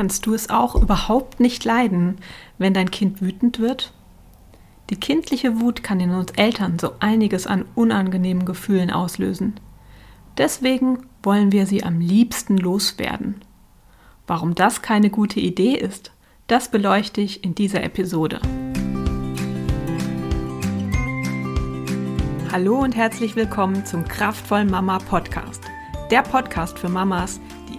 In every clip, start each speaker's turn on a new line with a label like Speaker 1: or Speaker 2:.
Speaker 1: Kannst du es auch überhaupt nicht leiden, wenn dein Kind wütend wird? Die kindliche Wut kann in uns Eltern so einiges an unangenehmen Gefühlen auslösen. Deswegen wollen wir sie am liebsten loswerden. Warum das keine gute Idee ist, das beleuchte ich in dieser Episode. Hallo und herzlich willkommen zum Kraftvoll Mama Podcast. Der Podcast für Mamas,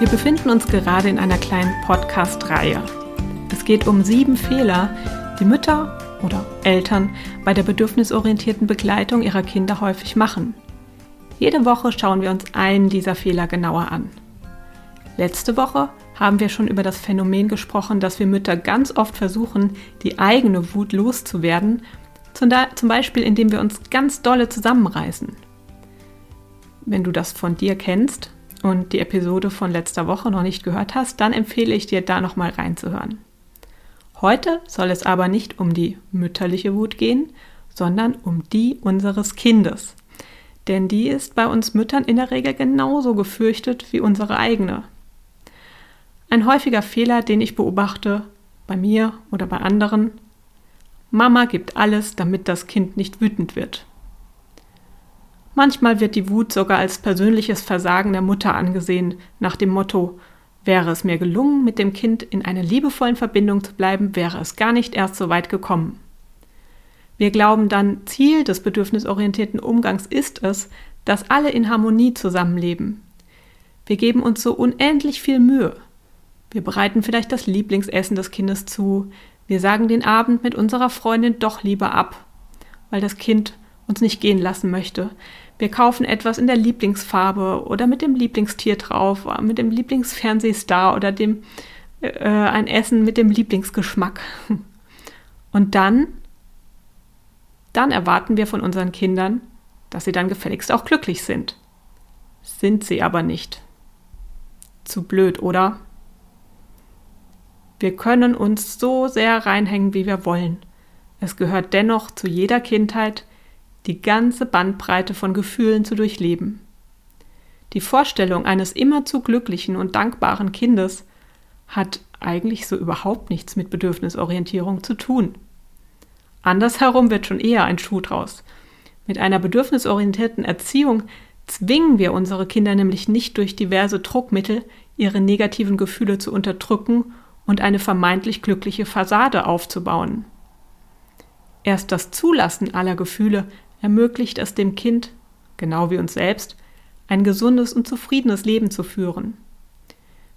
Speaker 1: Wir befinden uns gerade in einer kleinen Podcast-Reihe. Es geht um sieben Fehler, die Mütter oder Eltern bei der bedürfnisorientierten Begleitung ihrer Kinder häufig machen. Jede Woche schauen wir uns einen dieser Fehler genauer an. Letzte Woche haben wir schon über das Phänomen gesprochen, dass wir Mütter ganz oft versuchen, die eigene Wut loszuwerden, zum Beispiel indem wir uns ganz dolle zusammenreißen. Wenn du das von dir kennst, und die Episode von letzter Woche noch nicht gehört hast, dann empfehle ich dir da nochmal reinzuhören. Heute soll es aber nicht um die mütterliche Wut gehen, sondern um die unseres Kindes. Denn die ist bei uns Müttern in der Regel genauso gefürchtet wie unsere eigene. Ein häufiger Fehler, den ich beobachte, bei mir oder bei anderen, Mama gibt alles, damit das Kind nicht wütend wird. Manchmal wird die Wut sogar als persönliches Versagen der Mutter angesehen, nach dem Motto Wäre es mir gelungen, mit dem Kind in einer liebevollen Verbindung zu bleiben, wäre es gar nicht erst so weit gekommen. Wir glauben dann, Ziel des bedürfnisorientierten Umgangs ist es, dass alle in Harmonie zusammenleben. Wir geben uns so unendlich viel Mühe. Wir bereiten vielleicht das Lieblingsessen des Kindes zu. Wir sagen den Abend mit unserer Freundin doch lieber ab, weil das Kind uns nicht gehen lassen möchte. Wir kaufen etwas in der Lieblingsfarbe oder mit dem Lieblingstier drauf, mit dem Lieblingsfernsehstar oder dem äh, ein Essen mit dem Lieblingsgeschmack. Und dann, dann erwarten wir von unseren Kindern, dass sie dann gefälligst auch glücklich sind. Sind sie aber nicht. Zu blöd, oder? Wir können uns so sehr reinhängen, wie wir wollen. Es gehört dennoch zu jeder Kindheit, die ganze Bandbreite von Gefühlen zu durchleben. Die Vorstellung eines immerzu glücklichen und dankbaren Kindes hat eigentlich so überhaupt nichts mit Bedürfnisorientierung zu tun. Andersherum wird schon eher ein Schuh draus. Mit einer bedürfnisorientierten Erziehung zwingen wir unsere Kinder nämlich nicht durch diverse Druckmittel, ihre negativen Gefühle zu unterdrücken und eine vermeintlich glückliche Fassade aufzubauen. Erst das Zulassen aller Gefühle ermöglicht es dem Kind, genau wie uns selbst, ein gesundes und zufriedenes Leben zu führen.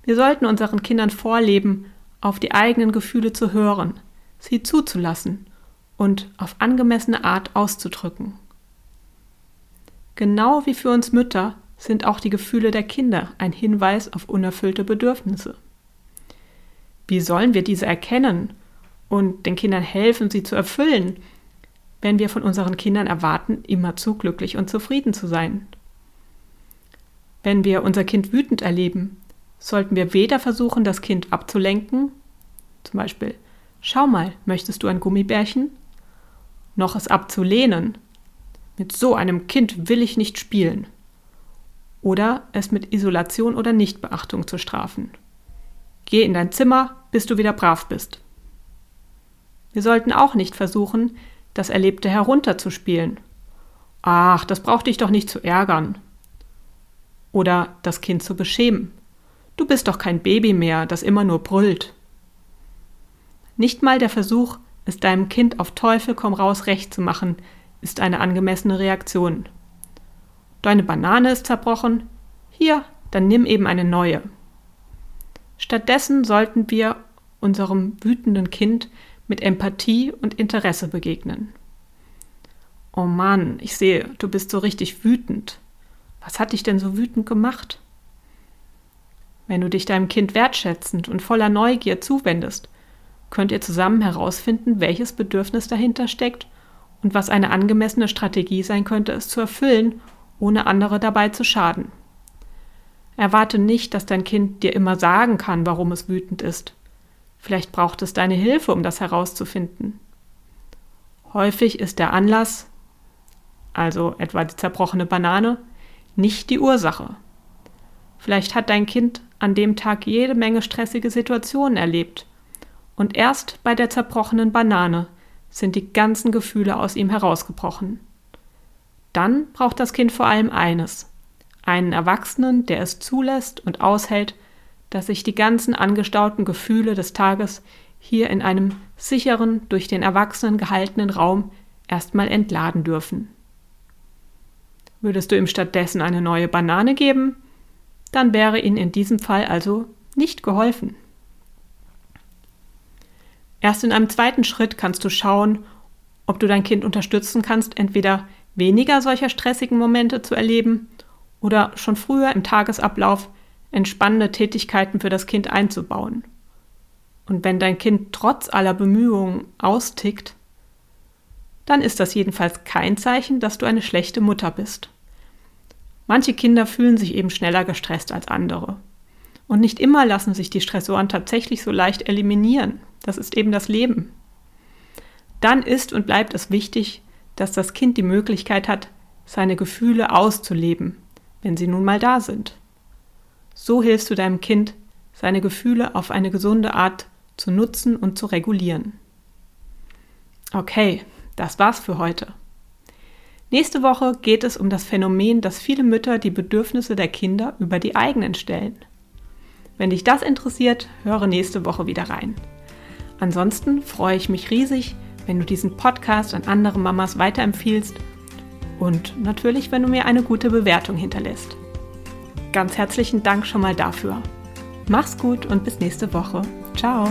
Speaker 1: Wir sollten unseren Kindern vorleben, auf die eigenen Gefühle zu hören, sie zuzulassen und auf angemessene Art auszudrücken. Genau wie für uns Mütter sind auch die Gefühle der Kinder ein Hinweis auf unerfüllte Bedürfnisse. Wie sollen wir diese erkennen und den Kindern helfen, sie zu erfüllen, wenn wir von unseren Kindern erwarten, immerzu glücklich und zufrieden zu sein. Wenn wir unser Kind wütend erleben, sollten wir weder versuchen, das Kind abzulenken, zum Beispiel, schau mal, möchtest du ein Gummibärchen? noch es abzulehnen, mit so einem Kind will ich nicht spielen, oder es mit Isolation oder Nichtbeachtung zu strafen. Geh in dein Zimmer, bis du wieder brav bist. Wir sollten auch nicht versuchen, das Erlebte herunterzuspielen. Ach, das braucht dich doch nicht zu ärgern. Oder das Kind zu beschämen. Du bist doch kein Baby mehr, das immer nur brüllt. Nicht mal der Versuch, es deinem Kind auf Teufel komm raus recht zu machen, ist eine angemessene Reaktion. Deine Banane ist zerbrochen? Hier, dann nimm eben eine neue. Stattdessen sollten wir unserem wütenden Kind mit Empathie und Interesse begegnen. Oh Mann, ich sehe, du bist so richtig wütend. Was hat dich denn so wütend gemacht? Wenn du dich deinem Kind wertschätzend und voller Neugier zuwendest, könnt ihr zusammen herausfinden, welches Bedürfnis dahinter steckt und was eine angemessene Strategie sein könnte, es zu erfüllen, ohne andere dabei zu schaden. Erwarte nicht, dass dein Kind dir immer sagen kann, warum es wütend ist. Vielleicht braucht es deine Hilfe, um das herauszufinden. Häufig ist der Anlass, also etwa die zerbrochene Banane, nicht die Ursache. Vielleicht hat dein Kind an dem Tag jede Menge stressige Situationen erlebt. Und erst bei der zerbrochenen Banane sind die ganzen Gefühle aus ihm herausgebrochen. Dann braucht das Kind vor allem eines, einen Erwachsenen, der es zulässt und aushält, dass sich die ganzen angestauten Gefühle des Tages hier in einem sicheren, durch den Erwachsenen gehaltenen Raum erstmal entladen dürfen. Würdest du ihm stattdessen eine neue Banane geben, dann wäre ihm in diesem Fall also nicht geholfen. Erst in einem zweiten Schritt kannst du schauen, ob du dein Kind unterstützen kannst, entweder weniger solcher stressigen Momente zu erleben oder schon früher im Tagesablauf entspannende Tätigkeiten für das Kind einzubauen. Und wenn dein Kind trotz aller Bemühungen austickt, dann ist das jedenfalls kein Zeichen, dass du eine schlechte Mutter bist. Manche Kinder fühlen sich eben schneller gestresst als andere. Und nicht immer lassen sich die Stressoren tatsächlich so leicht eliminieren. Das ist eben das Leben. Dann ist und bleibt es wichtig, dass das Kind die Möglichkeit hat, seine Gefühle auszuleben, wenn sie nun mal da sind. So hilfst du deinem Kind, seine Gefühle auf eine gesunde Art zu nutzen und zu regulieren. Okay, das war's für heute. Nächste Woche geht es um das Phänomen, dass viele Mütter die Bedürfnisse der Kinder über die eigenen stellen. Wenn dich das interessiert, höre nächste Woche wieder rein. Ansonsten freue ich mich riesig, wenn du diesen Podcast an andere Mamas weiterempfiehlst und natürlich, wenn du mir eine gute Bewertung hinterlässt. Ganz herzlichen Dank schon mal dafür. Mach's gut und bis nächste Woche. Ciao.